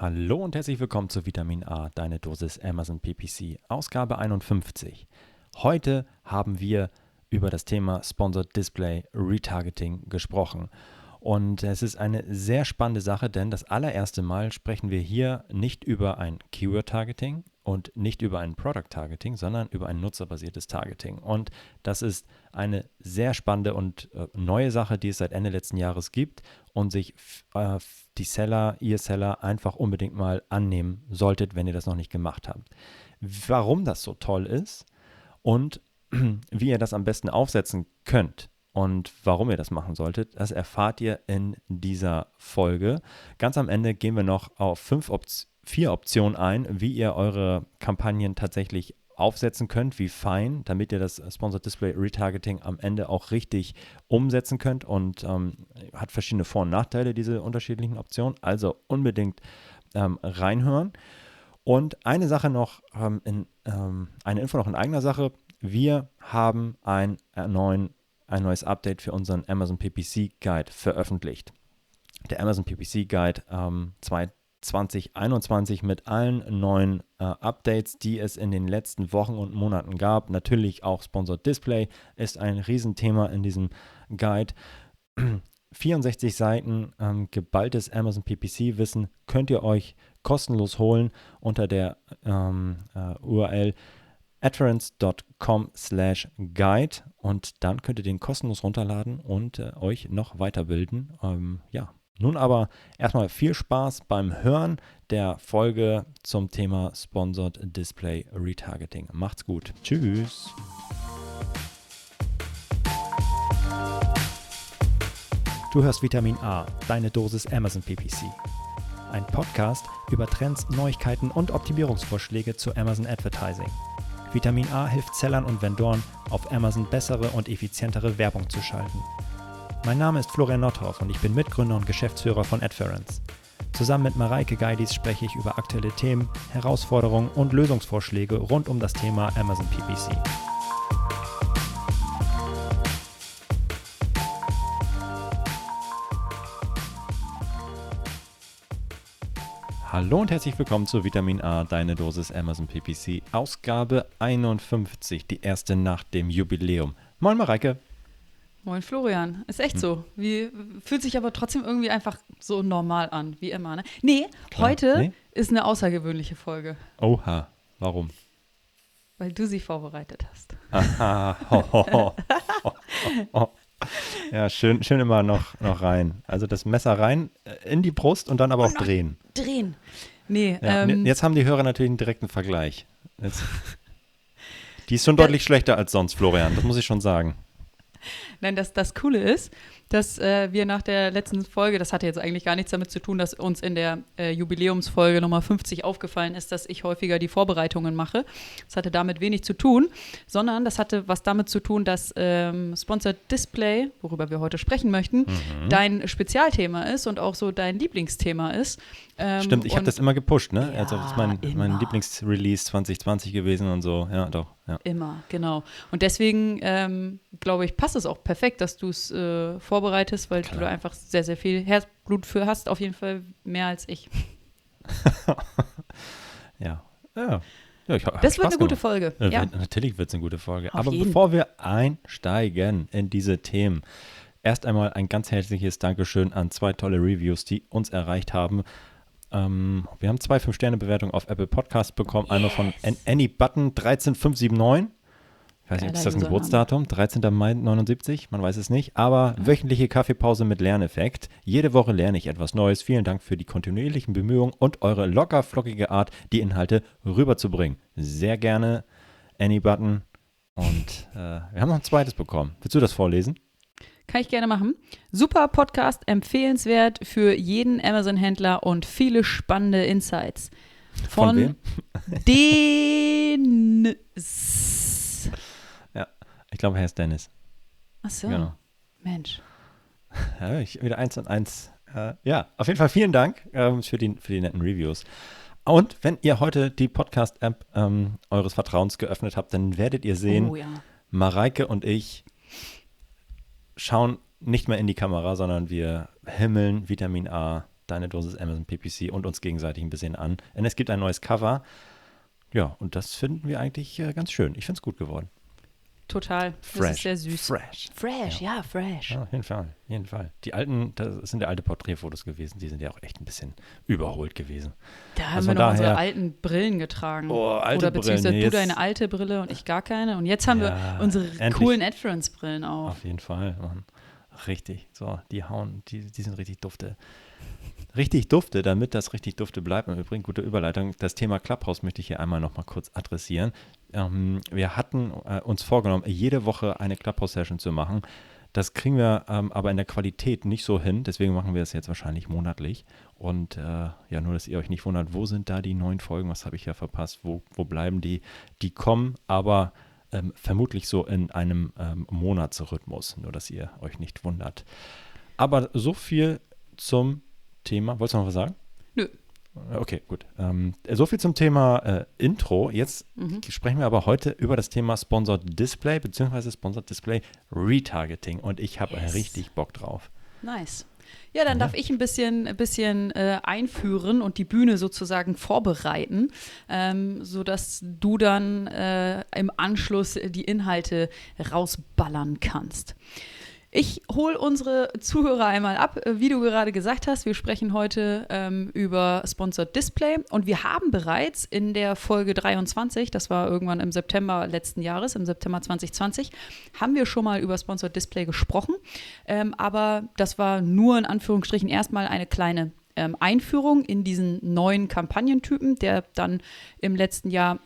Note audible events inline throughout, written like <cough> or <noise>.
Hallo und herzlich willkommen zu Vitamin A, deine Dosis Amazon PPC, Ausgabe 51. Heute haben wir über das Thema Sponsored Display Retargeting gesprochen. Und es ist eine sehr spannende Sache, denn das allererste Mal sprechen wir hier nicht über ein Keyword-Targeting und nicht über ein Product-Targeting, sondern über ein nutzerbasiertes Targeting. Und das ist eine sehr spannende und äh, neue Sache, die es seit Ende letzten Jahres gibt und sich äh, die Seller, ihr Seller einfach unbedingt mal annehmen solltet, wenn ihr das noch nicht gemacht habt. Warum das so toll ist und <clears throat> wie ihr das am besten aufsetzen könnt, und warum ihr das machen solltet, das erfahrt ihr in dieser Folge. Ganz am Ende gehen wir noch auf fünf Op vier Optionen ein, wie ihr eure Kampagnen tatsächlich aufsetzen könnt, wie fein, damit ihr das Sponsored Display Retargeting am Ende auch richtig umsetzen könnt und ähm, hat verschiedene Vor- und Nachteile, diese unterschiedlichen Optionen. Also unbedingt ähm, reinhören. Und eine Sache noch, ähm, in, ähm, eine Info noch in eigener Sache. Wir haben einen neuen ein neues Update für unseren Amazon PPC Guide veröffentlicht. Der Amazon PPC Guide ähm, 2021 mit allen neuen äh, Updates, die es in den letzten Wochen und Monaten gab. Natürlich auch Sponsored Display ist ein Riesenthema in diesem Guide. <clears throat> 64 Seiten ähm, geballtes Amazon PPC-Wissen könnt ihr euch kostenlos holen unter der ähm, äh, URL adference.com slash guide und dann könnt ihr den kostenlos runterladen und äh, euch noch weiterbilden. Ähm, ja, nun aber erstmal viel Spaß beim Hören der Folge zum Thema Sponsored Display Retargeting. Macht's gut. Tschüss. Du hörst Vitamin A, deine Dosis Amazon PPC. Ein Podcast über Trends, Neuigkeiten und Optimierungsvorschläge zu Amazon Advertising. Vitamin A hilft Sellern und Vendoren, auf Amazon bessere und effizientere Werbung zu schalten. Mein Name ist Florian Nothoff und ich bin Mitgründer und Geschäftsführer von Adference. Zusammen mit Mareike Geidis spreche ich über aktuelle Themen, Herausforderungen und Lösungsvorschläge rund um das Thema Amazon PPC. Hallo und herzlich willkommen zu Vitamin A, deine Dosis Amazon PPC, Ausgabe 51, die erste nach dem Jubiläum. Moin Mareike. Moin Florian. Ist echt hm. so. Wie, fühlt sich aber trotzdem irgendwie einfach so normal an, wie immer. Ne? Nee, Klar. heute nee? ist eine außergewöhnliche Folge. Oha, warum? Weil du sie vorbereitet hast. Aha, ho, ho, ho, ja, schön, schön immer noch, noch rein. Also das Messer rein äh, in die Brust und dann aber auch drehen. Drehen. Nee. Ja, ähm, jetzt haben die Hörer natürlich einen direkten Vergleich. Jetzt, <laughs> die ist schon deutlich schlechter als sonst, Florian, das muss ich schon sagen. Nein, das, das Coole ist, dass äh, wir nach der letzten Folge, das hatte jetzt eigentlich gar nichts damit zu tun, dass uns in der äh, Jubiläumsfolge Nummer 50 aufgefallen ist, dass ich häufiger die Vorbereitungen mache. Das hatte damit wenig zu tun, sondern das hatte was damit zu tun, dass ähm, Sponsored Display, worüber wir heute sprechen möchten, mhm. dein Spezialthema ist und auch so dein Lieblingsthema ist. Ähm, Stimmt, ich habe das immer gepusht, ne? Ja, also das ist mein, mein Lieblingsrelease 2020 gewesen und so, ja, doch. Ja. Immer, genau. Und deswegen, ähm, glaube ich, passt es auch perfekt, dass du es äh, vorbereitest, weil Klar. du da einfach sehr, sehr viel Herzblut für hast, auf jeden Fall mehr als ich. <laughs> ja, ja. Ja, ich, das wird eine gute Folge. Ja, ja. Natürlich wird es eine gute Folge. Auf Aber jeden. bevor wir einsteigen in diese Themen, erst einmal ein ganz herzliches Dankeschön an zwei tolle Reviews, die uns erreicht haben. Ähm, wir haben zwei 5-Sterne-Bewertungen auf Apple Podcast bekommen. Yes. Einmal von Annie Button 13579. Ich weiß nicht, ist das ein Geburtsdatum? 13. Mai 79? Man weiß es nicht. Aber ja. wöchentliche Kaffeepause mit Lerneffekt. Jede Woche lerne ich etwas Neues. Vielen Dank für die kontinuierlichen Bemühungen und eure locker flockige Art, die Inhalte rüberzubringen. Sehr gerne, Annie Button. Und äh, wir haben noch ein zweites bekommen. Willst du das vorlesen? Kann ich gerne machen. Super Podcast, empfehlenswert für jeden Amazon-Händler und viele spannende Insights. Von, Von wem? Den. Ich glaube, er ist Dennis. Ach so. Genau. Mensch. <laughs> Ja, ich, wieder eins und eins. Äh, ja, auf jeden Fall vielen Dank ähm, für, die, für die netten Reviews. Und wenn ihr heute die Podcast-App ähm, eures Vertrauens geöffnet habt, dann werdet ihr sehen, oh, ja. Mareike und ich schauen nicht mehr in die Kamera, sondern wir himmeln Vitamin A deine Dosis Amazon PPC und uns gegenseitig ein bisschen an. Denn es gibt ein neues Cover. Ja, und das finden wir eigentlich äh, ganz schön. Ich finde es gut geworden. Total. Fresh. Das ist sehr süß. Fresh. Fresh, ja, fresh. Ja, auf jeden Fall, jeden Fall. Die alten, das sind ja alte Porträtfotos gewesen, die sind ja auch echt ein bisschen überholt gewesen. Da haben Also wir von noch unsere daher- alten Brillen getragen. Oh, alte Oder beziehungsweise Brillen, du deine alte Brille und ich gar keine. Und jetzt haben Ja, wir unsere endlich. coolen Adference-Brillen auf. Auf jeden Fall, Mann. Richtig. So, die hauen, die, die sind richtig dufte. Richtig dufte, damit das richtig dufte bleibt. Im Übrigen, gute Überleitung. Das Thema Clubhouse möchte ich hier einmal nochmal kurz adressieren. Ähm, wir hatten äh, uns vorgenommen, jede Woche eine Clubhouse-Session zu machen. Das kriegen wir ähm, aber in der Qualität nicht so hin. Deswegen machen wir es jetzt wahrscheinlich monatlich. Und äh, ja, nur, dass ihr euch nicht wundert, wo sind da die neuen Folgen? Was habe ich ja verpasst? Wo, wo bleiben die? Die kommen, aber ähm, vermutlich so in einem ähm, Monatsrhythmus. Nur, dass ihr euch nicht wundert. Aber so viel zum Thema. Wolltest du noch was sagen? Nö. Okay, gut. Ähm, so viel zum Thema äh, Intro. Jetzt Mhm. sprechen wir aber heute über das Thema Sponsored Display bzw. Sponsored Display Retargeting und ich habe Yes. richtig Bock drauf. Nice. Ja, dann darf ich ein bisschen, ein bisschen äh, einführen und die Bühne sozusagen vorbereiten, ähm, sodass du dann äh, im Anschluss die Inhalte rausballern kannst. Ich hole unsere Zuhörer einmal ab. Äh, Wie du gerade gesagt hast, wir sprechen heute ähm, über Sponsored Display und wir haben bereits in der Folge 23, das war irgendwann im September letzten Jahres, im September 2020, haben wir schon mal über Sponsored Display gesprochen. Ähm, aber das war nur in Anführungsstrichen erstmal eine kleine ähm, Einführung in diesen neuen Kampagnentypen, der dann im letzten Jahr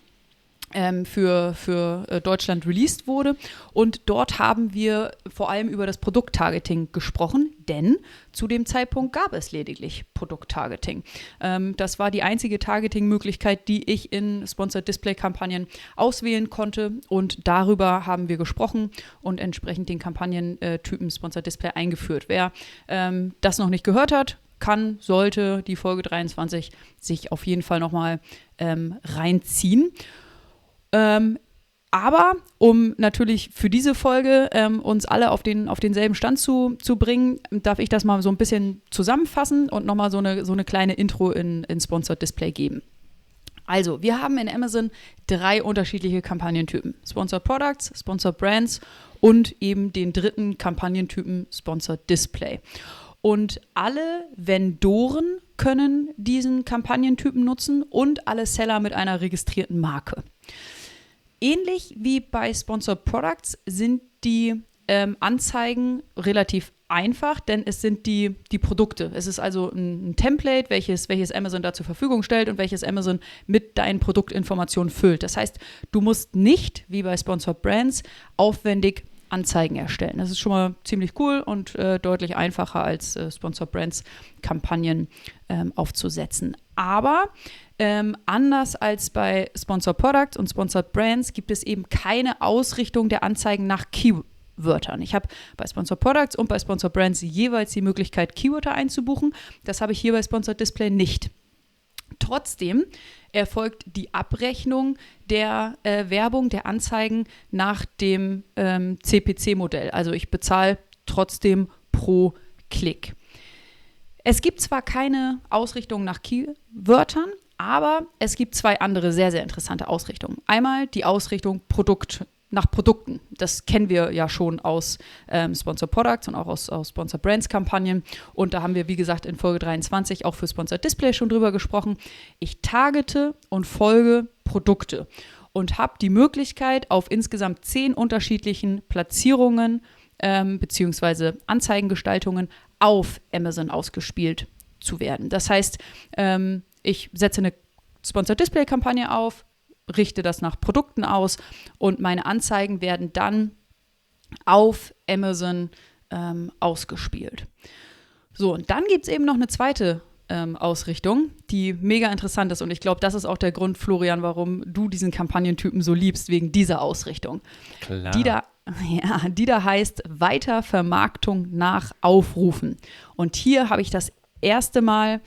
für, für äh, Deutschland released wurde. Und dort haben wir vor allem über das Produkttargeting gesprochen, denn zu dem Zeitpunkt gab es lediglich Produkttargeting. Ähm, das war die einzige Targeting-Möglichkeit, die ich in Sponsored Display-Kampagnen auswählen konnte. Und darüber haben wir gesprochen und entsprechend den Kampagnentypen Sponsored Display eingeführt. Wer ähm, das noch nicht gehört hat, kann, sollte die Folge 23 sich auf jeden Fall nochmal ähm, reinziehen. Ähm, aber um natürlich für diese Folge ähm, uns alle auf, den, auf denselben Stand zu, zu bringen, darf ich das mal so ein bisschen zusammenfassen und nochmal so eine, so eine kleine Intro in, in Sponsored Display geben. Also, wir haben in Amazon drei unterschiedliche Kampagnentypen. Sponsored Products, Sponsored Brands und eben den dritten Kampagnentypen Sponsored Display. Und alle Vendoren können diesen Kampagnentypen nutzen und alle Seller mit einer registrierten Marke. Ähnlich wie bei Sponsored Products sind die ähm, Anzeigen relativ einfach, denn es sind die, die Produkte. Es ist also ein, ein Template, welches, welches Amazon da zur Verfügung stellt und welches Amazon mit deinen Produktinformationen füllt. Das heißt, du musst nicht, wie bei Sponsored Brands, aufwendig Anzeigen erstellen. Das ist schon mal ziemlich cool und äh, deutlich einfacher als äh, Sponsored Brands Kampagnen ähm, aufzusetzen. Aber ähm, anders als bei Sponsored Products und Sponsored Brands gibt es eben keine Ausrichtung der Anzeigen nach Keywörtern. Ich habe bei Sponsored Products und bei Sponsored Brands jeweils die Möglichkeit, Keywörter einzubuchen. Das habe ich hier bei Sponsored Display nicht. Trotzdem erfolgt die Abrechnung der äh, Werbung, der Anzeigen nach dem ähm, CPC-Modell. Also ich bezahle trotzdem pro Klick. Es gibt zwar keine Ausrichtung nach Keywörtern, aber es gibt zwei andere sehr, sehr interessante Ausrichtungen. Einmal die Ausrichtung Produkt nach Produkten. Das kennen wir ja schon aus ähm, Sponsor Products und auch aus, aus Sponsor Brands Kampagnen. Und da haben wir, wie gesagt, in Folge 23 auch für Sponsor Display schon drüber gesprochen. Ich targete und folge Produkte und habe die Möglichkeit, auf insgesamt zehn unterschiedlichen Platzierungen ähm, beziehungsweise Anzeigengestaltungen auf Amazon ausgespielt zu werden. Das heißt, ähm, ich setze eine Sponsor Display Kampagne auf, richte das nach Produkten aus und meine Anzeigen werden dann auf Amazon ähm, ausgespielt. So, und dann gibt es eben noch eine zweite ähm, Ausrichtung, die mega interessant ist. Und ich glaube, das ist auch der Grund, Florian, warum du diesen Kampagnentypen so liebst, wegen dieser Ausrichtung. Klar. Die da, <laughs> ja, die da heißt Weitervermarktung nach Aufrufen. Und hier habe ich das erste Mal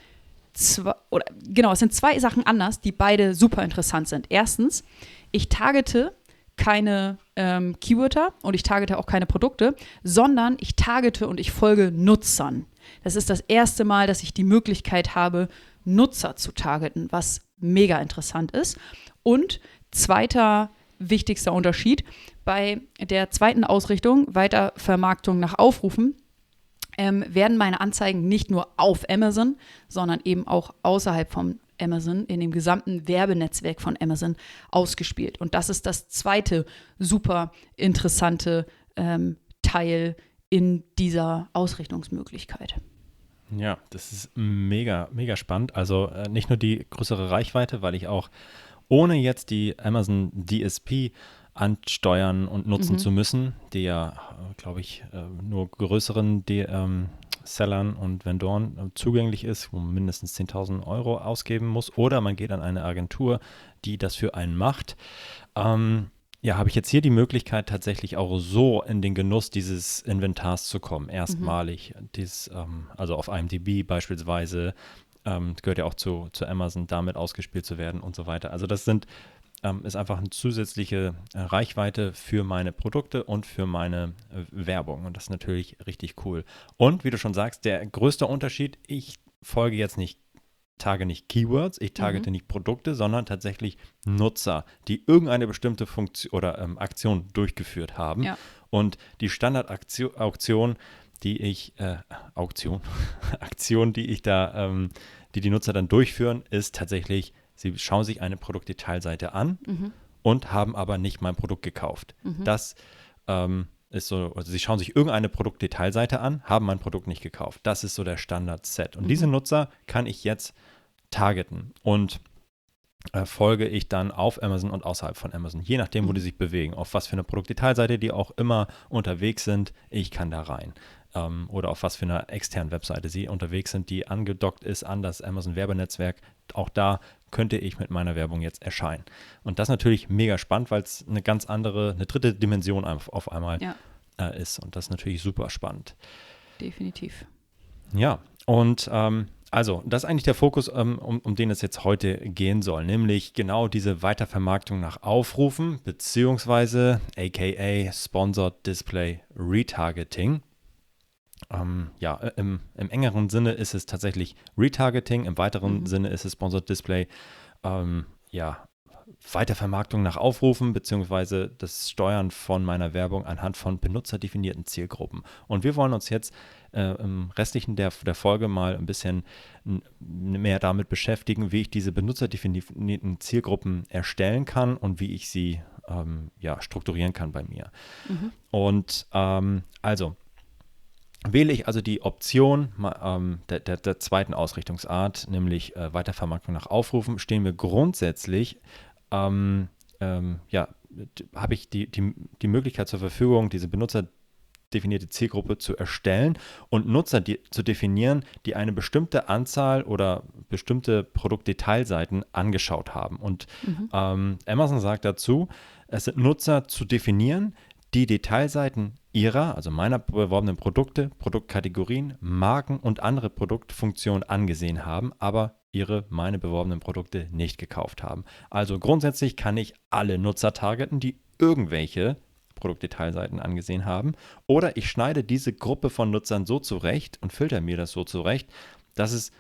zwei, oder genau, es sind zwei Sachen anders, die beide super interessant sind. Erstens, ich targete keine ähm, Keywörter und ich targete auch keine Produkte, sondern ich targete und ich folge Nutzern. Das ist das erste Mal, dass ich die Möglichkeit habe, Nutzer zu targeten, was mega interessant ist. Und zweiter wichtigster Unterschied, bei der zweiten Ausrichtung, Weitervermarktung nach Aufrufen, ähm, werden meine Anzeigen nicht nur auf Amazon, sondern eben auch außerhalb von Amazon, in dem gesamten Werbenetzwerk von Amazon ausgespielt. Und das ist das zweite super interessante ähm, Teil in dieser Ausrichtungsmöglichkeit. Ja, das ist mega, mega spannend. Also äh, nicht nur die größere Reichweite, weil ich auch ohne jetzt die Amazon DSP ansteuern und nutzen mhm. zu müssen, die ja, glaube ich, äh, nur größeren D ähm, Sellern und Vendoren äh, zugänglich ist, wo man mindestens 10.000 Euro ausgeben muss. Oder man geht an eine Agentur, die das für einen macht. Ähm, ja, habe ich jetzt hier die Möglichkeit, tatsächlich auch so in den Genuss dieses Inventars zu kommen. Erstmalig, mhm. dies, ähm, also auf IMDb beispielsweise, ähm, gehört ja auch zu, zu Amazon, damit ausgespielt zu werden und so weiter. Also das sind, ähm, ist einfach eine zusätzliche äh, Reichweite für meine Produkte und für meine äh, Werbung. Und das ist natürlich richtig cool. Und wie du schon sagst, der größte Unterschied, ich folge jetzt nicht tage nicht Keywords, ich targete mhm. nicht Produkte, sondern tatsächlich Nutzer, die irgendeine bestimmte Funktion oder ähm, Aktion durchgeführt haben. Ja. Und die Standardauktion, die ich, äh, Auktion, <laughs> Aktion, die ich da, ähm, die die Nutzer dann durchführen, ist tatsächlich, sie schauen sich eine Produktdetailseite an mhm. und haben aber nicht mein Produkt gekauft. Mhm. Das ähm, ist so, also sie schauen sich irgendeine Produktdetailseite an, haben mein Produkt nicht gekauft. Das ist so der Standard-Set. Und mhm. diese Nutzer kann ich jetzt targeten und äh, folge ich dann auf Amazon und außerhalb von Amazon, je nachdem, wo die sich bewegen, auf was für eine Produktdetailseite die auch immer unterwegs sind, ich kann da rein. Ähm, oder auf was für eine externen Webseite sie unterwegs sind, die angedockt ist an das Amazon Werbenetzwerk. Auch da könnte ich mit meiner Werbung jetzt erscheinen. Und das ist natürlich mega spannend, weil es eine ganz andere, eine dritte Dimension auf, auf einmal ja. äh, ist. Und das ist natürlich super spannend. Definitiv. Ja, und ähm, also, das ist eigentlich der Fokus, ähm, um, um den es jetzt heute gehen soll, nämlich genau diese Weitervermarktung nach Aufrufen, beziehungsweise aka Sponsored Display Retargeting. Ähm, ja, äh, im, im, engeren Sinne ist es tatsächlich Retargeting, im weiteren mhm. Sinne ist es Sponsored Display. Ähm, ja, Weitervermarktung nach Aufrufen beziehungsweise das Steuern von meiner Werbung anhand von benutzerdefinierten Zielgruppen. Und wir wollen uns jetzt äh, im restlichen der, der Folge mal ein bisschen mehr damit beschäftigen, wie ich diese benutzerdefinierten Zielgruppen erstellen kann und wie ich sie ähm, ja, strukturieren kann bei mir. Mhm. Und ähm, also, wähle ich also die Option ähm, der, der, der, zweiten Ausrichtungsart, nämlich äh, Weitervermarktung nach Aufrufen, stehen wir grundsätzlich ähm, ähm, ja, habe ich die, die, die Möglichkeit zur Verfügung, diese benutzerdefinierte Zielgruppe zu erstellen und Nutzer die, zu definieren, die eine bestimmte Anzahl oder bestimmte Produktdetailseiten angeschaut haben. Und mhm. ähm, Amazon sagt dazu, es sind Nutzer zu definieren, die Detailseiten ihrer, also meiner beworbenen Produkte, Produktkategorien, Marken und andere Produktfunktionen angesehen haben, aber ihre, meine beworbenen Produkte nicht gekauft haben. Also grundsätzlich kann ich alle Nutzer targeten, die irgendwelche Produktdetailseiten angesehen haben. Oder ich schneide diese Gruppe von Nutzern so zurecht und filter mir das so zurecht, dass es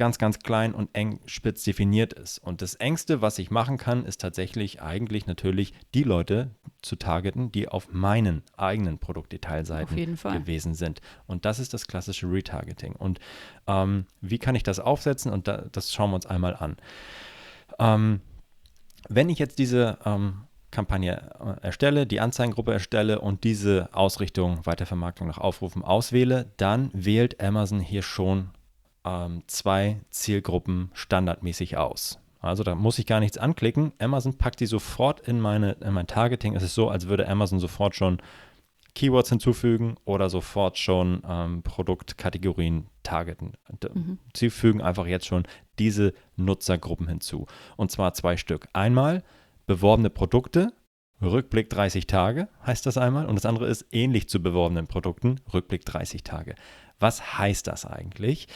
ganz, ganz klein und eng spitz definiert ist. Und das Engste, was ich machen kann, ist tatsächlich eigentlich natürlich die Leute zu targeten, die auf meinen eigenen Produktdetailseiten gewesen sind. Und das ist das klassische Retargeting. Und ähm, wie kann ich das aufsetzen? Und da, das schauen wir uns einmal an. Ähm, wenn ich jetzt diese ähm, Kampagne äh, erstelle, die Anzeigengruppe erstelle und diese Ausrichtung Weitervermarktung nach Aufrufen auswähle, dann wählt Amazon hier schon ähm, zwei Zielgruppen standardmäßig aus. Also da muss ich gar nichts anklicken. Amazon packt die sofort in, meine, in mein Targeting. Es ist so, als würde Amazon sofort schon Keywords hinzufügen oder sofort schon ähm, Produktkategorien targeten. Mhm. Sie fügen einfach jetzt schon diese Nutzergruppen hinzu. Und zwar zwei Stück. Einmal beworbene Produkte, Rückblick 30 Tage heißt das einmal. Und das andere ist ähnlich zu beworbenen Produkten, Rückblick 30 Tage. Was heißt das eigentlich?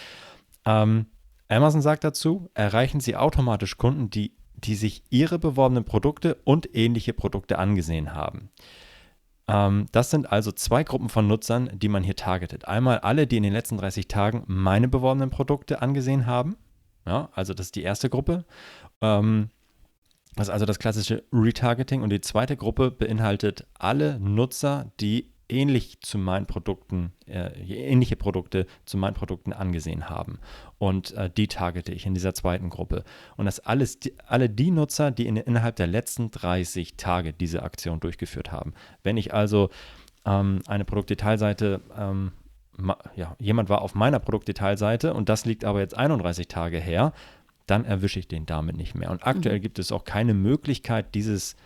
Ähm, Amazon sagt dazu, erreichen Sie automatisch Kunden, die, die sich Ihre beworbenen Produkte und ähnliche Produkte angesehen haben. Ähm, das sind also zwei Gruppen von Nutzern, die man hier targetet. Einmal alle, die in den letzten 30 Tagen meine beworbenen Produkte angesehen haben. Ja, also das ist die erste Gruppe. Ähm, das ist also das klassische Retargeting. Und die zweite Gruppe beinhaltet alle Nutzer, die ähnlich zu meinen Produkten, äh, ähnliche Produkte zu meinen Produkten angesehen haben. Und äh, die targete ich in dieser zweiten Gruppe. Und das alles, die, alle die Nutzer, die in, innerhalb der letzten 30 Tage diese Aktion durchgeführt haben. Wenn ich also ähm, eine Produktdetailseite ähm, ja, jemand war auf meiner Produktdetailseite und das liegt aber jetzt 31 Tage her, dann erwische ich den damit nicht mehr. Und aktuell mhm. gibt es auch keine Möglichkeit, dieses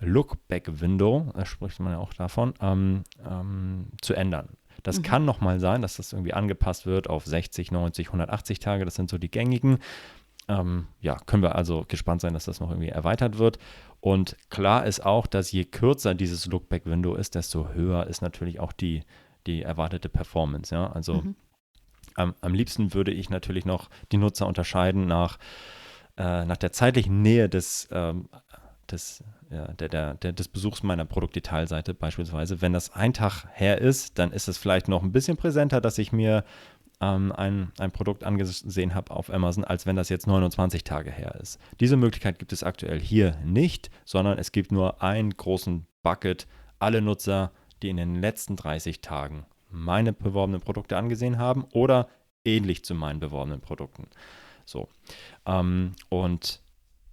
Lookback-Window, da spricht man ja auch davon, ähm, ähm, zu ändern. Das mhm. kann nochmal sein, dass das irgendwie angepasst wird auf 60, 90, 180 Tage. Das sind so die gängigen. Ähm, ja, können wir also gespannt sein, dass das noch irgendwie erweitert wird. Und klar ist auch, dass je kürzer dieses Lookback-Window ist, desto höher ist natürlich auch die, die erwartete Performance. Ja, also mhm. am, am liebsten würde ich natürlich noch die Nutzer unterscheiden nach, äh, nach der zeitlichen Nähe des, ähm, des der, der, der, des Besuchs meiner Produktdetailseite beispielsweise. Wenn das ein Tag her ist, dann ist es vielleicht noch ein bisschen präsenter, dass ich mir ähm, ein, ein Produkt angesehen habe auf Amazon, als wenn das jetzt 29 Tage her ist. Diese Möglichkeit gibt es aktuell hier nicht, sondern es gibt nur einen großen Bucket, alle Nutzer, die in den letzten 30 Tagen meine beworbenen Produkte angesehen haben oder ähnlich zu meinen beworbenen Produkten. So. Ähm, und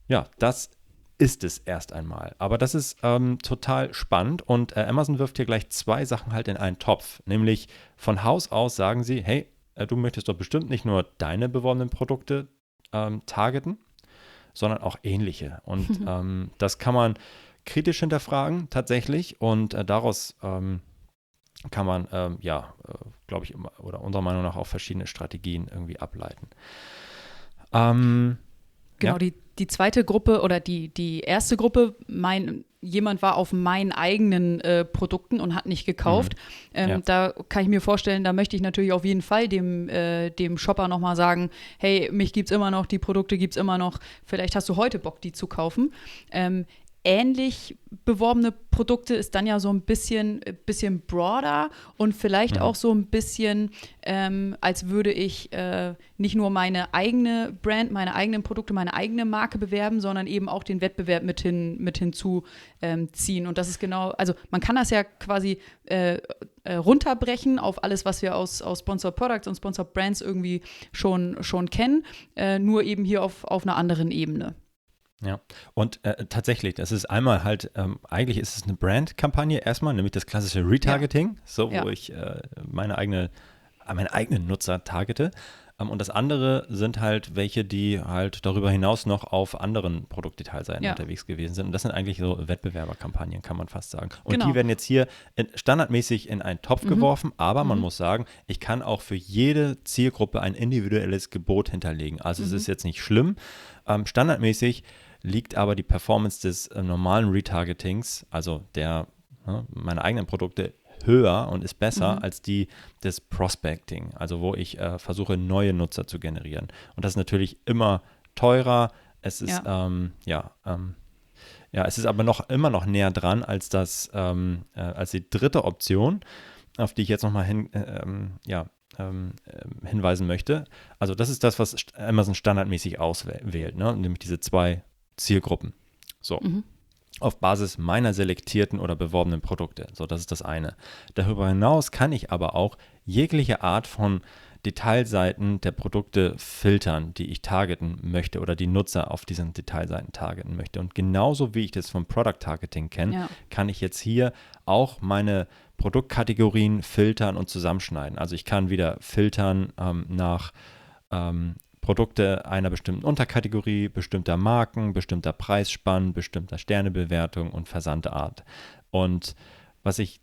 ja, das ist es erst einmal. Aber das ist ähm, total spannend und äh, Amazon wirft hier gleich zwei Sachen halt in einen Topf. Nämlich von Haus aus sagen sie, hey, äh, du möchtest doch bestimmt nicht nur deine beworbenen Produkte ähm, targeten, sondern auch ähnliche. Und <laughs> ähm, das kann man kritisch hinterfragen tatsächlich und äh, daraus ähm, kann man, ähm, ja, äh, glaube ich, oder unserer Meinung nach auch verschiedene Strategien irgendwie ableiten. Ähm, genau, ja. die die zweite Gruppe oder die, die erste Gruppe, mein, jemand war auf meinen eigenen äh, Produkten und hat nicht gekauft. Mhm. Ähm, ja. Da kann ich mir vorstellen, da möchte ich natürlich auf jeden Fall dem, äh, dem Shopper nochmal sagen, hey, mich gibt es immer noch, die Produkte gibt es immer noch, vielleicht hast du heute Bock, die zu kaufen. Ähm, ähnlich beworbene Produkte ist dann ja so ein bisschen, bisschen broader und vielleicht. Mhm. auch so ein bisschen, ähm, als würde ich äh, nicht nur meine eigene Brand, meine eigenen Produkte, meine eigene Marke bewerben, sondern eben auch den Wettbewerb mit, hin, mit hinzuziehen. Ähm, und das ist genau, also man kann das ja quasi äh, äh, runterbrechen auf alles, was wir aus, aus Sponsored Products und Sponsored Brands irgendwie schon, schon kennen, äh, nur eben hier auf, auf einer anderen Ebene. Ja, und äh, tatsächlich, das ist einmal halt, ähm, eigentlich ist es eine Brand-Kampagne erstmal, nämlich das klassische Retargeting, ja. so wo ja. ich äh, meine eigene, meine eigenen Nutzer targete. Ähm, und das andere sind halt welche, die halt darüber hinaus noch auf anderen Produktdetailseiten ja. unterwegs gewesen sind. Und das sind eigentlich so Wettbewerberkampagnen, kann man fast sagen. Und genau. die werden jetzt hier in, standardmäßig in einen Topf mhm. geworfen, aber mhm. man muss sagen, ich kann auch für jede Zielgruppe ein individuelles Gebot hinterlegen. Also mhm. es ist jetzt nicht schlimm. Ähm, standardmäßig liegt aber die Performance des äh, normalen Retargetings, also der ne, meiner eigenen Produkte, höher und ist besser mhm. als die des Prospecting, also wo ich äh, versuche, neue Nutzer zu generieren. Und das ist natürlich immer teurer. Es ist, ja, ähm, ja, ähm, ja, es ist aber noch immer noch näher dran als das, ähm, äh, als die dritte Option, auf die ich jetzt nochmal hin, äh, ähm, ja, ähm, hinweisen möchte. Also das ist das, was Amazon standardmäßig auswählt, ne? nämlich diese zwei Zielgruppen. So. Mhm. Auf Basis meiner selektierten oder beworbenen Produkte. So, das ist das eine. Darüber hinaus kann ich aber auch jegliche Art von Detailseiten der Produkte filtern, die ich targeten möchte oder die Nutzer auf diesen Detailseiten targeten möchte. Und genauso wie ich das vom Product Targeting kenne, ja. kann ich jetzt hier auch meine Produktkategorien filtern und zusammenschneiden. Also ich kann wieder filtern ähm, nach ähm, Produkte einer bestimmten Unterkategorie, bestimmter Marken, bestimmter Preisspannen, bestimmter Sternebewertung und Versandart. Und was ich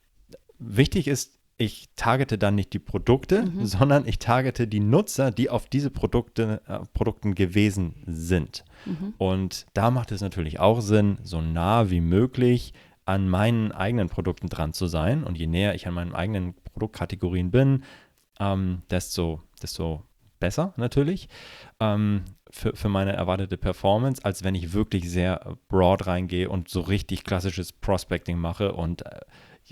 wichtig ist, ich targete dann nicht die Produkte, mhm. <laughs> sondern ich targete die Nutzer, die auf diese Produkte, äh, Produkten gewesen sind. Mhm. Und da macht es natürlich auch Sinn, so nah wie möglich an meinen eigenen Produkten dran zu sein. Und je näher ich an meinen eigenen Produktkategorien bin, ähm, desto, desto besser natürlich ähm, für, für meine erwartete Performance, als wenn ich wirklich sehr broad reingehe und so richtig klassisches Prospecting mache und äh,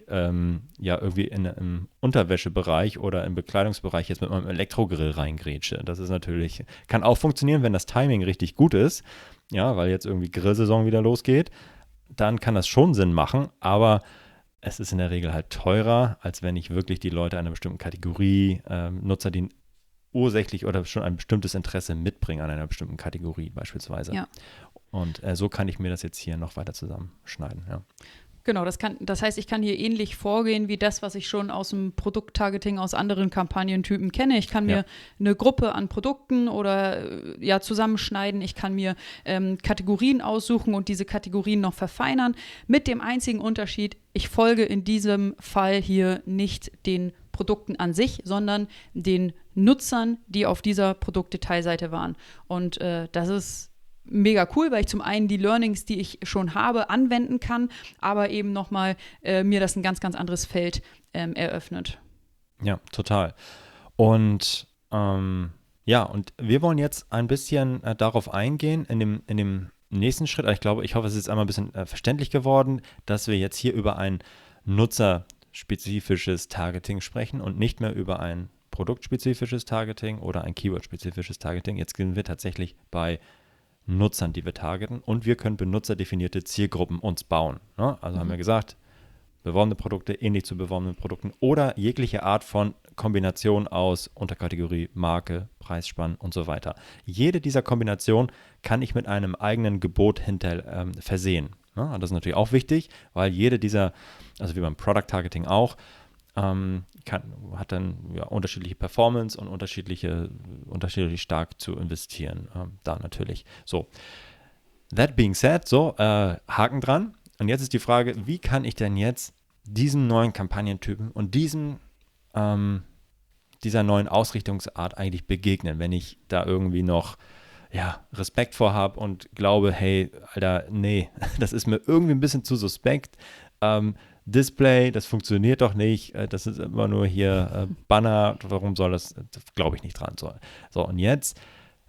ähm, ja irgendwie in, im Unterwäschebereich oder im Bekleidungsbereich jetzt mit meinem Elektrogrill reingrätsche. Das ist natürlich, kann auch funktionieren, wenn das Timing richtig gut ist, ja, weil jetzt irgendwie Grillsaison wieder losgeht, dann kann das schon Sinn machen, aber es ist in der Regel halt teurer, als wenn ich wirklich die Leute einer bestimmten Kategorie, ähm, Nutzer, die ursächlich oder schon ein bestimmtes Interesse mitbringen an einer bestimmten Kategorie beispielsweise. Ja. Und äh, so kann ich mir das jetzt hier noch weiter zusammenschneiden. Ja. Genau, das, kann, das heißt, ich kann hier ähnlich vorgehen wie das, was ich schon aus dem Produkttargeting aus anderen Kampagnentypen kenne. Ich kann mir Ja. eine Gruppe an Produkten oder äh, ja zusammenschneiden. Ich kann mir ähm, Kategorien aussuchen und diese Kategorien noch verfeinern. Mit dem einzigen Unterschied, ich folge in diesem Fall hier nicht den Produkten an sich, sondern den Nutzern, die auf dieser Produktdetailseite waren. Und äh, das ist mega cool, weil ich zum einen die Learnings, die ich schon habe, anwenden kann, aber eben nochmal äh, mir das ein ganz, ganz anderes Feld ähm, eröffnet. Ja, total. Und ähm, ja, und wir wollen jetzt ein bisschen äh, darauf eingehen in dem, in dem nächsten Schritt. Ich glaube, ich hoffe, es ist einmal ein bisschen äh, verständlich geworden, dass wir jetzt hier über ein nutzerspezifisches Targeting sprechen und nicht mehr über ein produktspezifisches Targeting oder ein Keyword-spezifisches Targeting. Jetzt sind wir tatsächlich bei Nutzern, die wir targeten und wir können benutzerdefinierte Zielgruppen uns bauen. Ne? Also haben wir gesagt, beworbene Produkte ähnlich zu beworbenen Produkten oder jegliche Art von Kombination aus Unterkategorie, Marke, Preisspann und so weiter. Jede dieser Kombinationen kann ich mit einem eigenen Gebot hinter ähm, versehen. Ne? Und das ist natürlich auch wichtig, weil jede dieser, also wie beim Product Targeting auch, ähm, kann, hat dann ja, unterschiedliche Performance und unterschiedliche, unterschiedlich stark zu investieren. Ähm, da natürlich. So, that being said, so, äh, Haken dran. Und jetzt ist die Frage, wie kann ich denn jetzt diesen neuen Kampagnentypen und diesem, ähm, dieser neuen Ausrichtungsart eigentlich begegnen, wenn ich da irgendwie noch ja, Respekt vor habe und glaube, hey, Alter, nee, <laughs> das ist mir irgendwie ein bisschen zu suspekt. Ähm, Display, das funktioniert doch nicht, äh, das ist immer nur hier äh, Banner, warum soll das, das glaube ich nicht dran. So, so und jetzt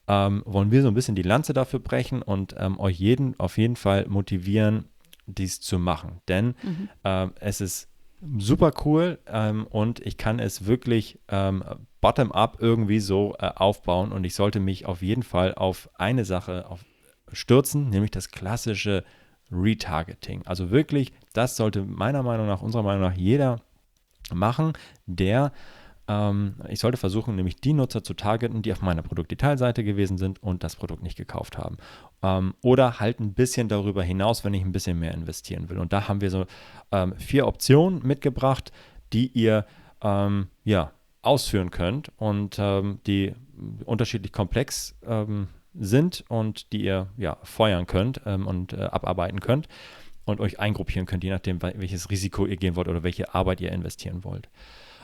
ähm, wollen wir so ein bisschen die Lanze dafür brechen und ähm, euch jeden auf jeden Fall motivieren, dies zu machen. Denn ähm, es ist super cool ähm, und ich kann es wirklich ähm, bottom-up irgendwie so äh, aufbauen und ich sollte mich auf jeden Fall auf eine Sache auf, stürzen, nämlich das klassische Retargeting. Also wirklich, das sollte meiner Meinung nach, unserer Meinung nach jeder machen, der ähm, ich sollte versuchen, nämlich die Nutzer zu targeten, die auf meiner Produktdetailseite gewesen sind und das Produkt nicht gekauft haben. Ähm, oder halt ein bisschen darüber hinaus, wenn ich ein bisschen mehr investieren will. Und da haben wir so ähm, vier Optionen mitgebracht, die ihr ähm, ja, ausführen könnt und ähm, die unterschiedlich komplex ähm, sind und die ihr ja, feuern könnt ähm, und äh, abarbeiten könnt und euch eingruppieren könnt, je nachdem, welches Risiko ihr gehen wollt oder welche Arbeit ihr investieren wollt.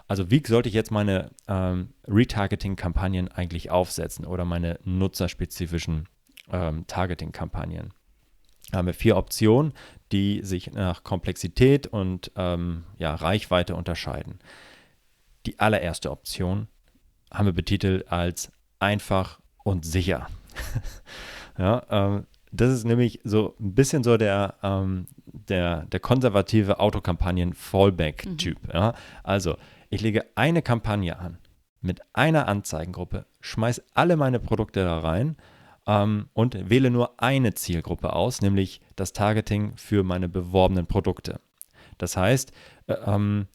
Also wie sollte ich jetzt meine ähm, Retargeting-Kampagnen eigentlich aufsetzen oder meine nutzerspezifischen ähm, Targeting-Kampagnen? Da haben wir vier Optionen, die sich nach Komplexität und ähm, ja, Reichweite unterscheiden. Die allererste Option haben wir betitelt als einfach und sicher. Ja, ähm, das ist nämlich so ein bisschen so der, ähm, der, der konservative Autokampagnen-Fallback-Typ. Ja? Also, ich lege eine Kampagne an mit einer Anzeigengruppe, schmeiß alle meine Produkte da rein ähm, und wähle nur eine Zielgruppe aus, nämlich das Targeting für meine beworbenen Produkte. Das heißt, äh, ähm,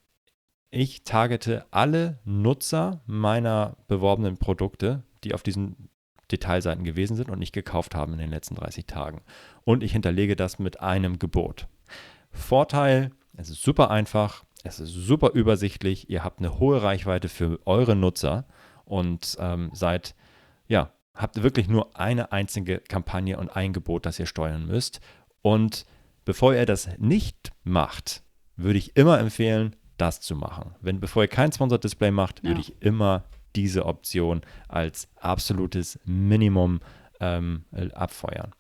ich targete alle Nutzer meiner beworbenen Produkte, die auf diesen Detailseiten gewesen sind und nicht gekauft haben in den letzten 30 Tagen. Und ich hinterlege das mit einem Gebot. Vorteil, es ist super einfach, es ist super übersichtlich, ihr habt eine hohe Reichweite für eure Nutzer und ähm, seid, ja, habt wirklich nur eine einzige Kampagne und ein Gebot, das ihr steuern müsst. Und bevor ihr das nicht macht, würde ich immer empfehlen, das zu machen. Wenn bevor ihr kein Sponsored Display macht, würde Ja. ich immer diese Option als absolutes Minimum ähm, abfeuern.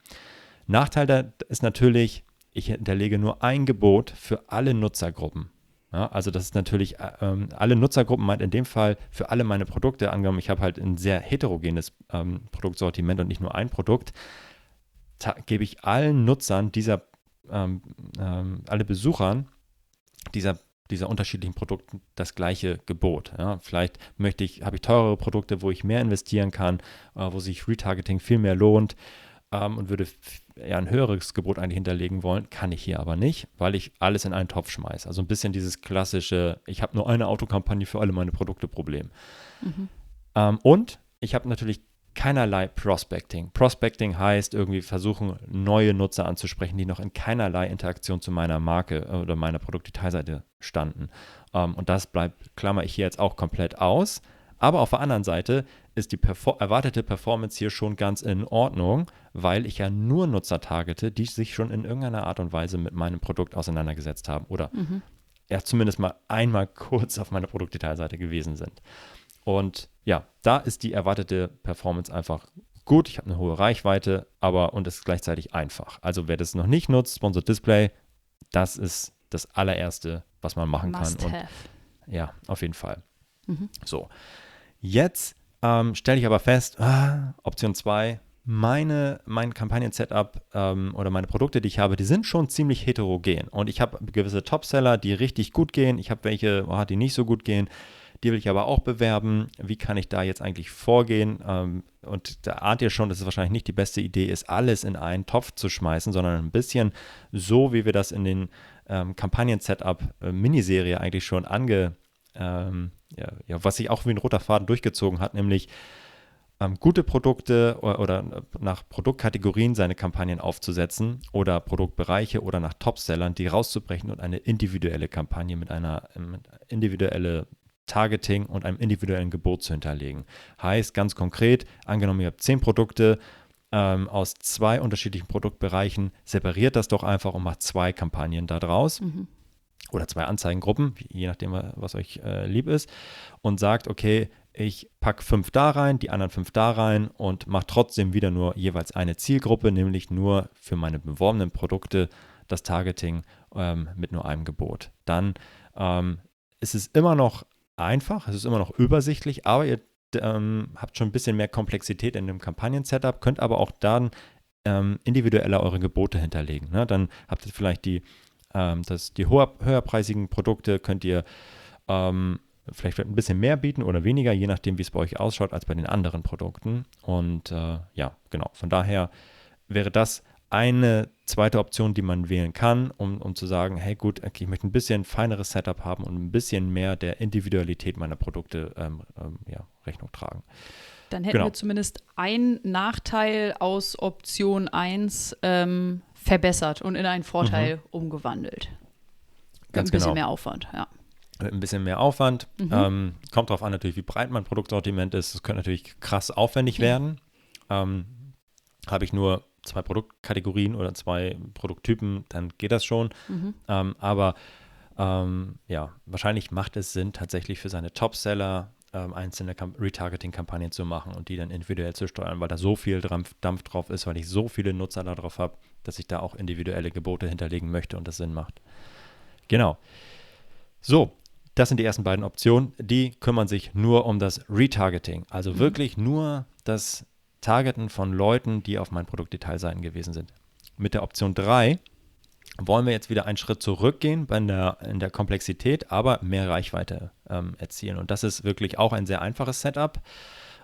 Nachteil da ist natürlich, ich hinterlege nur ein Gebot für alle Nutzergruppen. Ja, also das ist natürlich, äh, ähm, alle Nutzergruppen meint in dem Fall für alle meine Produkte, angenommen, ich habe halt ein sehr heterogenes ähm, Produktsortiment und nicht nur ein Produkt, gebe ich allen Nutzern dieser, ähm, ähm, alle Besuchern dieser dieser unterschiedlichen Produkte das gleiche Gebot. Ja, vielleicht möchte ich, habe ich teurere Produkte, wo ich mehr investieren kann, äh, wo sich Retargeting viel mehr lohnt ähm, und würde ja ein höheres Gebot eigentlich hinterlegen wollen, kann ich hier aber nicht, weil ich alles in einen Topf schmeiße. Also ein bisschen dieses klassische, ich habe nur eine Autokampagne für alle meine Produkte Problem. Mhm. Ähm, und ich habe natürlich keinerlei Prospecting. Prospecting heißt irgendwie versuchen, neue Nutzer anzusprechen, die noch in keinerlei Interaktion zu meiner Marke äh, oder meiner Produktdetailseite standen. Ähm, und das bleibt, klammer ich hier jetzt auch komplett aus. Aber auf der anderen Seite ist die perfor erwartete Performance hier schon ganz in Ordnung, weil ich ja nur Nutzer targete, die sich schon in irgendeiner Art und Weise mit meinem Produkt auseinandergesetzt haben oder mhm. ja zumindest mal einmal <laughs> kurz auf meiner Produktdetailseite gewesen sind. Und ja, da ist die erwartete Performance einfach gut. Ich habe eine hohe Reichweite, aber und es ist gleichzeitig einfach. Also wer das noch nicht nutzt, Sponsored Display, das ist das allererste, was man machen Must kann. Und, ja, auf jeden Fall. Mhm. So, jetzt ähm, stelle ich aber fest, ah, Option 2, meine, mein Kampagnen-Setup ähm, oder meine Produkte, die ich habe, die sind schon ziemlich heterogen. Und ich habe gewisse Topseller, die richtig gut gehen. Ich habe welche, oh, die nicht so gut gehen. Die will ich aber auch bewerben. Wie kann ich da jetzt eigentlich vorgehen? Ähm, und da ahnt ihr schon, dass es wahrscheinlich nicht die beste Idee ist, alles in einen Topf zu schmeißen, sondern ein bisschen so, wie wir das in den ähm, Kampagnen-Setup-Miniserie äh, eigentlich schon ange, ähm, ja, ja, was sich auch wie ein roter Faden durchgezogen hat, nämlich ähm, gute Produkte oder, oder, nach Produktkategorien seine Kampagnen aufzusetzen oder Produktbereiche oder nach Topsellern, die rauszubrechen und eine individuelle Kampagne mit einer mit individuelle Targeting und einem individuellen Gebot zu hinterlegen. Heißt ganz konkret, angenommen, ihr habt zehn Produkte ähm, aus zwei unterschiedlichen Produktbereichen, separiert das doch einfach und macht zwei Kampagnen daraus. Mhm. Oder zwei Anzeigengruppen, je nachdem, was euch äh, lieb ist, und sagt, okay, ich packe fünf da rein, die anderen fünf da rein und mache trotzdem wieder nur jeweils eine Zielgruppe, nämlich nur für meine beworbenen Produkte das Targeting ähm, mit nur einem Gebot. Dann ähm, ist es immer noch einfach, es ist immer noch übersichtlich, aber ihr ähm, habt schon ein bisschen mehr Komplexität in dem Kampagnen-Setup, könnt aber auch dann ähm, individueller eure Gebote hinterlegen. Ne? Dann habt ihr vielleicht die, ähm, das, die hoher, höherpreisigen Produkte, könnt ihr ähm, vielleicht ein bisschen mehr bieten oder weniger, je nachdem, wie es bei euch ausschaut, als bei den anderen Produkten. Und äh, ja, genau, von daher wäre das eine zweite Option, die man wählen kann, um, um zu sagen, hey gut, okay, ich möchte ein bisschen feineres Setup haben und ein bisschen mehr der Individualität meiner Produkte ähm, ähm, ja, Rechnung tragen. Dann hätten genau. wir zumindest einen Nachteil aus Option 1 ähm, verbessert und in einen Vorteil mhm. umgewandelt. Ganz ein bisschen genau. mehr Aufwand, ja. Ein bisschen mehr Aufwand. Mhm. Ähm, kommt darauf an, natürlich, wie breit mein Produktsortiment ist. Es könnte natürlich krass aufwendig ja. werden. Ähm, Habe ich nur zwei Produktkategorien oder zwei Produkttypen, dann geht das schon. Mhm. Ähm, aber ähm, ja, wahrscheinlich macht es Sinn, tatsächlich für seine Topseller ähm, einzelne Retargeting-Kampagnen zu machen und die dann individuell zu steuern, weil da so viel Dampf, Dampf drauf ist, weil ich so viele Nutzer darauf habe, dass ich da auch individuelle Gebote hinterlegen möchte und das Sinn macht. Genau. So, das sind die ersten beiden Optionen. Die kümmern sich nur um das Retargeting. Also mhm. wirklich nur das Targeten von Leuten, die auf meinen Produktdetailseiten gewesen sind. Mit der Option 3 wollen wir jetzt wieder einen Schritt zurückgehen in der, in der Komplexität, aber mehr Reichweite ähm, erzielen. Und das ist wirklich auch ein sehr einfaches Setup,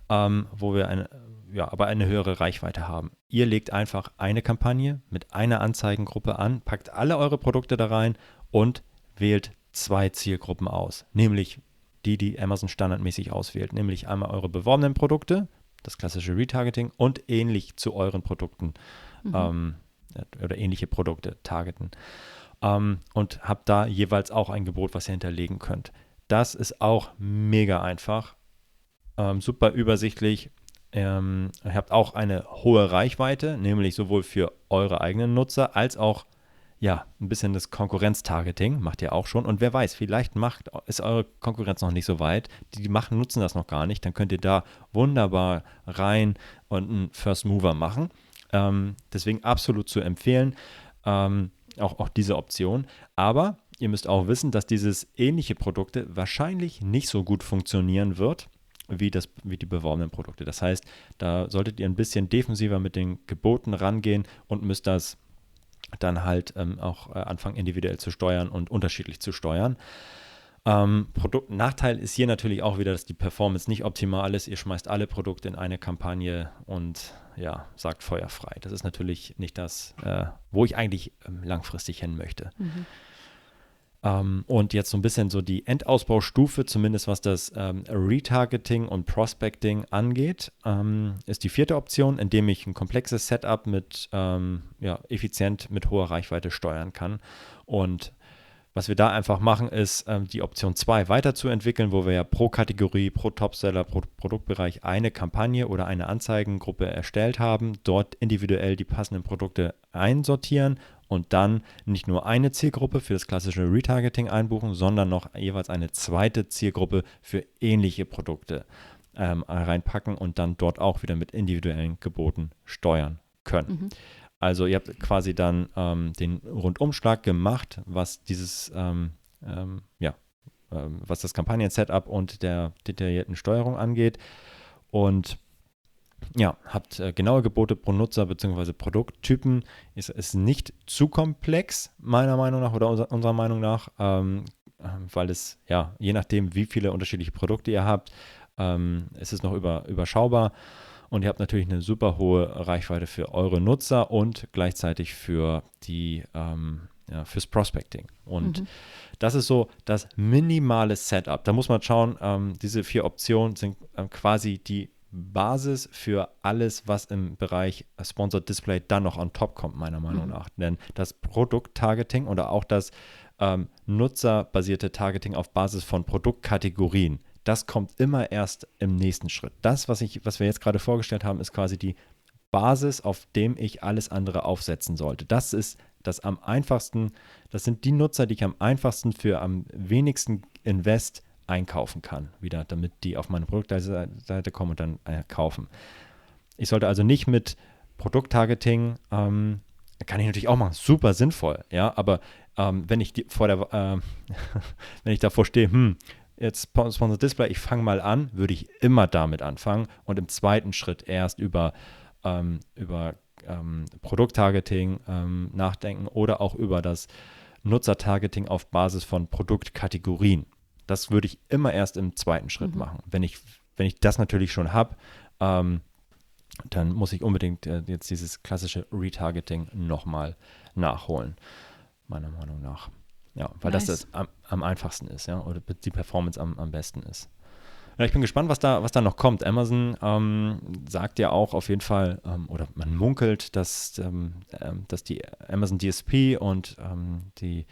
ähm, wo wir eine, ja, aber eine höhere Reichweite haben. Ihr legt einfach eine Kampagne mit einer Anzeigengruppe an, packt alle eure Produkte da rein und wählt zwei Zielgruppen aus, nämlich die, die Amazon standardmäßig auswählt, nämlich einmal eure beworbenen Produkte, das klassische Retargeting und ähnlich zu euren Produkten mhm. ähm, oder ähnliche Produkte targeten. Ähm, und habt da jeweils auch ein Gebot, was ihr hinterlegen könnt. Das ist auch mega einfach, ähm, super übersichtlich. Ähm, ihr habt auch eine hohe Reichweite, nämlich sowohl für eure eigenen Nutzer als auch ja, ein bisschen das Konkurrenz-Targeting macht ihr auch schon. Und wer weiß, vielleicht macht, ist eure Konkurrenz noch nicht so weit. Die machen, nutzen das noch gar nicht. Dann könnt ihr da wunderbar rein und einen First Mover machen. Ähm, deswegen absolut zu empfehlen. Ähm, auch, auch diese Option. Aber ihr müsst auch wissen, dass dieses ähnliche Produkte wahrscheinlich nicht so gut funktionieren wird wie, das, wie die beworbenen Produkte. Das heißt, da solltet ihr ein bisschen defensiver mit den Geboten rangehen und müsst das dann halt ähm, auch äh, anfangen, individuell zu steuern und unterschiedlich zu steuern. Ähm, Produkt Nachteil ist hier natürlich auch wieder, dass die Performance nicht optimal ist. Ihr schmeißt alle Produkte in eine Kampagne und ja, sagt feuerfrei. Das ist natürlich nicht das, äh, wo ich eigentlich ähm, langfristig hin möchte. Mhm. Ähm, und jetzt so ein bisschen so die Endausbaustufe, zumindest was das ähm, Retargeting und Prospecting angeht, ähm, ist die vierte Option, indem ich ein komplexes Setup mit ähm, ja, effizient mit hoher Reichweite steuern kann. Und was wir da einfach machen, ist ähm, die Option 2 weiterzuentwickeln, wo wir ja pro Kategorie, pro Topseller, pro Produktbereich eine Kampagne oder eine Anzeigengruppe erstellt haben, dort individuell die passenden Produkte einsortieren und dann nicht nur eine Zielgruppe für das klassische Retargeting einbuchen, sondern noch jeweils eine zweite Zielgruppe für ähnliche Produkte ähm, reinpacken und dann dort auch wieder mit individuellen Geboten steuern können. Mhm. Also ihr habt quasi dann ähm, den Rundumschlag gemacht, was dieses, ähm, ähm, ja, ähm, was das Kampagnen-Setup und der detaillierten Steuerung angeht. Und ja, habt äh, genaue Gebote pro Nutzer bzw. Produkttypen. Ist, ist nicht zu komplex, meiner Meinung nach oder unser, unserer Meinung nach, ähm, weil es, ja, je nachdem, wie viele unterschiedliche Produkte ihr habt, ähm, ist es noch über, überschaubar und ihr habt natürlich eine super hohe Reichweite für eure Nutzer und gleichzeitig für die ähm, ja, fürs Prospecting. Und mhm. das ist so das minimale Setup. Da muss man schauen, ähm, diese vier Optionen sind ähm, quasi die Basis für alles, was im Bereich Sponsored Display dann noch on top kommt, meiner Meinung mhm. nach. Denn das Produkt-Targeting oder auch das ähm, nutzerbasierte Targeting auf Basis von Produktkategorien das kommt immer erst im nächsten Schritt. Das, was, ich, was wir jetzt gerade vorgestellt haben, ist quasi die Basis, auf dem ich alles andere aufsetzen sollte. Das ist das am einfachsten, das sind die Nutzer, die ich am einfachsten für am wenigsten Invest einkaufen kann, wieder, damit die auf meine Produktseite kommen und dann äh, kaufen. Ich sollte also nicht mit Produkttargeting, ähm, kann ich natürlich auch machen, super sinnvoll, ja, aber ähm, wenn ich die, vor der, äh, <laughs> wenn ich davor stehe, hm, jetzt Sponsored Display, ich fange mal an, würde ich immer damit anfangen und im zweiten Schritt erst über, ähm, über ähm, Produkttargeting ähm, nachdenken oder auch über das Nutzertargeting auf Basis von Produktkategorien. Das würde ich immer erst im zweiten Schritt mhm. machen. Wenn ich, wenn ich das natürlich schon habe, ähm, dann muss ich unbedingt äh, jetzt dieses klassische Retargeting nochmal nachholen, meiner Meinung nach. Ja, weil nice. das, das am, am, einfachsten ist, ja, oder die Performance am, am besten ist. Ja, ich bin gespannt, was da, was da noch kommt. Amazon ähm, sagt ja auch auf jeden Fall, ähm, oder man munkelt, dass, ähm, ähm dass die Amazon DSP und ähm, die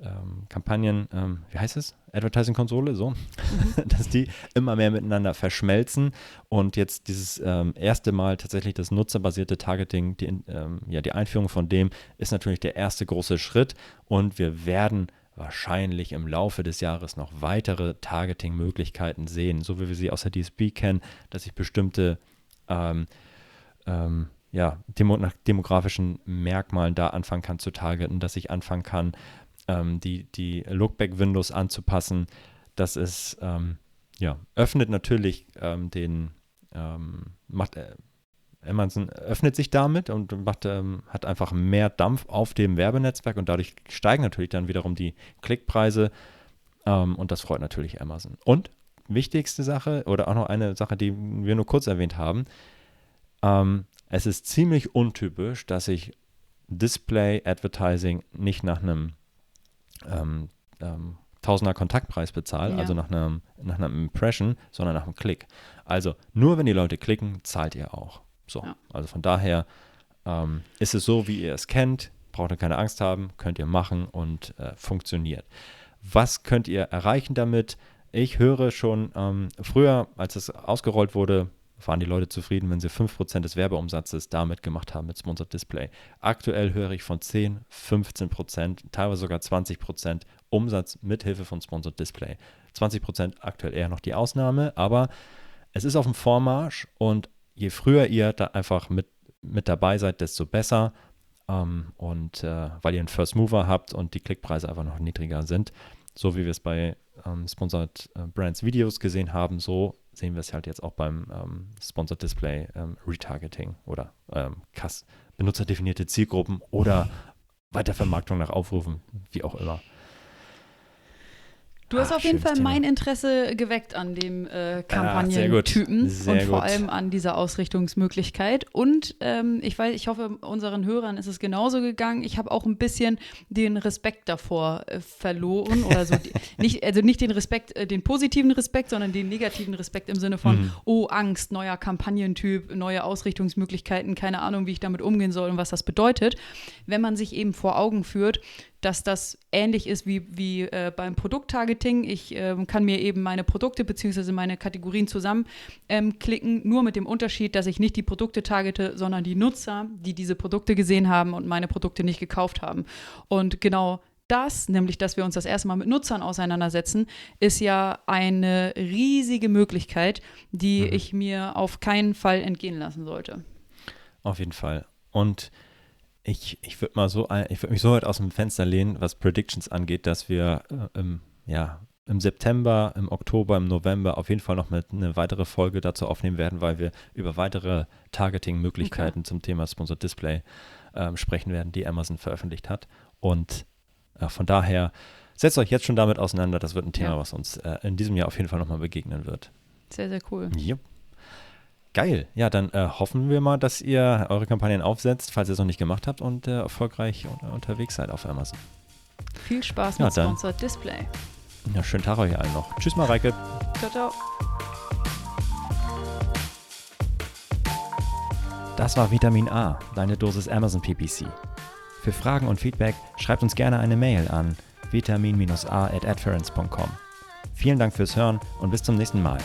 ähm, Kampagnen, ähm, wie heißt es? Advertising-Konsole, so, mhm. <laughs> dass die immer mehr miteinander verschmelzen und jetzt dieses ähm, erste Mal tatsächlich das nutzerbasierte Targeting, die, ähm, ja, die Einführung von dem ist natürlich der erste große Schritt und wir werden wahrscheinlich im Laufe des Jahres noch weitere Targeting-Möglichkeiten sehen, so wie wir sie aus der DSP kennen, dass ich bestimmte ähm, ähm, ja, demo nach demografischen Merkmalen da anfangen kann zu targeten, dass ich anfangen kann, ähm, die, die Lookback-Windows anzupassen. Das ist, ähm, ja, öffnet natürlich ähm, den, ähm, macht, äh, Amazon öffnet sich damit und macht, ähm, hat einfach mehr Dampf auf dem Werbenetzwerk und dadurch steigen natürlich dann wiederum die Klickpreise ähm, und das freut natürlich Amazon. Und wichtigste Sache oder auch noch eine Sache, die wir nur kurz erwähnt haben, es ist ziemlich untypisch, dass ich Display Advertising nicht nach einem ähm, ähm, Tausender Kontaktpreis bezahle, ja. also nach einem, nach einer Impression, sondern nach einem Klick. Also nur wenn die Leute klicken, zahlt ihr auch. So, ja. also von daher ähm, ist es so, wie ihr es kennt, braucht ihr keine Angst haben, könnt ihr machen und äh, funktioniert. Was könnt ihr erreichen damit? Ich höre schon ähm, früher, als es ausgerollt wurde, waren die Leute zufrieden, wenn sie 5% des Werbeumsatzes damit gemacht haben mit Sponsored Display. Aktuell höre ich von 10, 15%, teilweise sogar 20% Umsatz mit Hilfe von Sponsored Display. 20% aktuell eher noch die Ausnahme, aber es ist auf dem Vormarsch und je früher ihr da einfach mit, mit dabei seid, desto besser. Ähm, und äh, weil ihr einen First Mover habt und die Klickpreise einfach noch niedriger sind, so wie wir es bei ähm, Sponsored äh, Brands Videos gesehen haben, so sehen wir es halt jetzt auch beim ähm, Sponsored Display ähm, Retargeting oder ähm, benutzerdefinierte Zielgruppen oder <laughs> Weitervermarktung nach Aufrufen, wie auch immer. Du hast Ah, auf jeden Fall Thema. mein Interesse geweckt an dem äh, gut. Kampagnentypen Sehr und vor gut. allem an dieser Ausrichtungsmöglichkeit. Und ähm, ich weiß, ich hoffe, unseren Hörern ist es genauso gegangen. Ich habe auch ein bisschen den Respekt davor äh, verloren oder so. Die, <laughs> nicht, also nicht den Respekt, äh, den positiven Respekt, sondern den negativen Respekt im Sinne von, Mhm. oh Angst, neuer Kampagnentyp, neue Ausrichtungsmöglichkeiten, keine Ahnung, wie ich damit umgehen soll und was das bedeutet. Wenn man sich eben vor Augen führt, dass das ähnlich ist wie, wie äh, beim Produkttargeting. Ich ähm, kann mir eben meine Produkte bzw. meine Kategorien zusammenklicken, ähm, nur mit dem Unterschied, dass ich nicht die Produkte targete, sondern die Nutzer, die diese Produkte gesehen haben und meine Produkte nicht gekauft haben. Und genau das, nämlich dass wir uns das erste Mal mit Nutzern auseinandersetzen, ist ja eine riesige Möglichkeit, die Mhm. ich mir auf keinen Fall entgehen lassen sollte. Auf jeden Fall. Und ich, ich würde mal so, ich würde mich so weit aus dem Fenster lehnen, was Predictions angeht, dass wir äh, im, ja, im September, im Oktober, im November auf jeden Fall noch mit eine weitere Folge dazu aufnehmen werden, weil wir über weitere Targeting-Möglichkeiten zum Thema Sponsored Display ähm, sprechen werden, die Amazon veröffentlicht hat. Und äh, von daher setzt euch jetzt schon damit auseinander. Das wird ein Thema, Ja. was uns äh, in diesem Jahr auf jeden Fall nochmal begegnen wird. Sehr, sehr cool. Jupp. Geil. Ja, dann äh, hoffen wir mal, dass ihr eure Kampagnen aufsetzt, falls ihr es noch nicht gemacht habt und äh, erfolgreich un unterwegs seid auf Amazon. Viel Spaß Ja, mit. Sponsored Display. Ja, schönen Tag euch allen noch. Tschüss, Mareike. Ciao, ciao. Das war Vitamin A, deine Dosis Amazon PPC. Für Fragen und Feedback schreibt uns gerne eine Mail an vitamin-a at adference.com. Vielen Dank fürs Hören und bis zum nächsten Mal.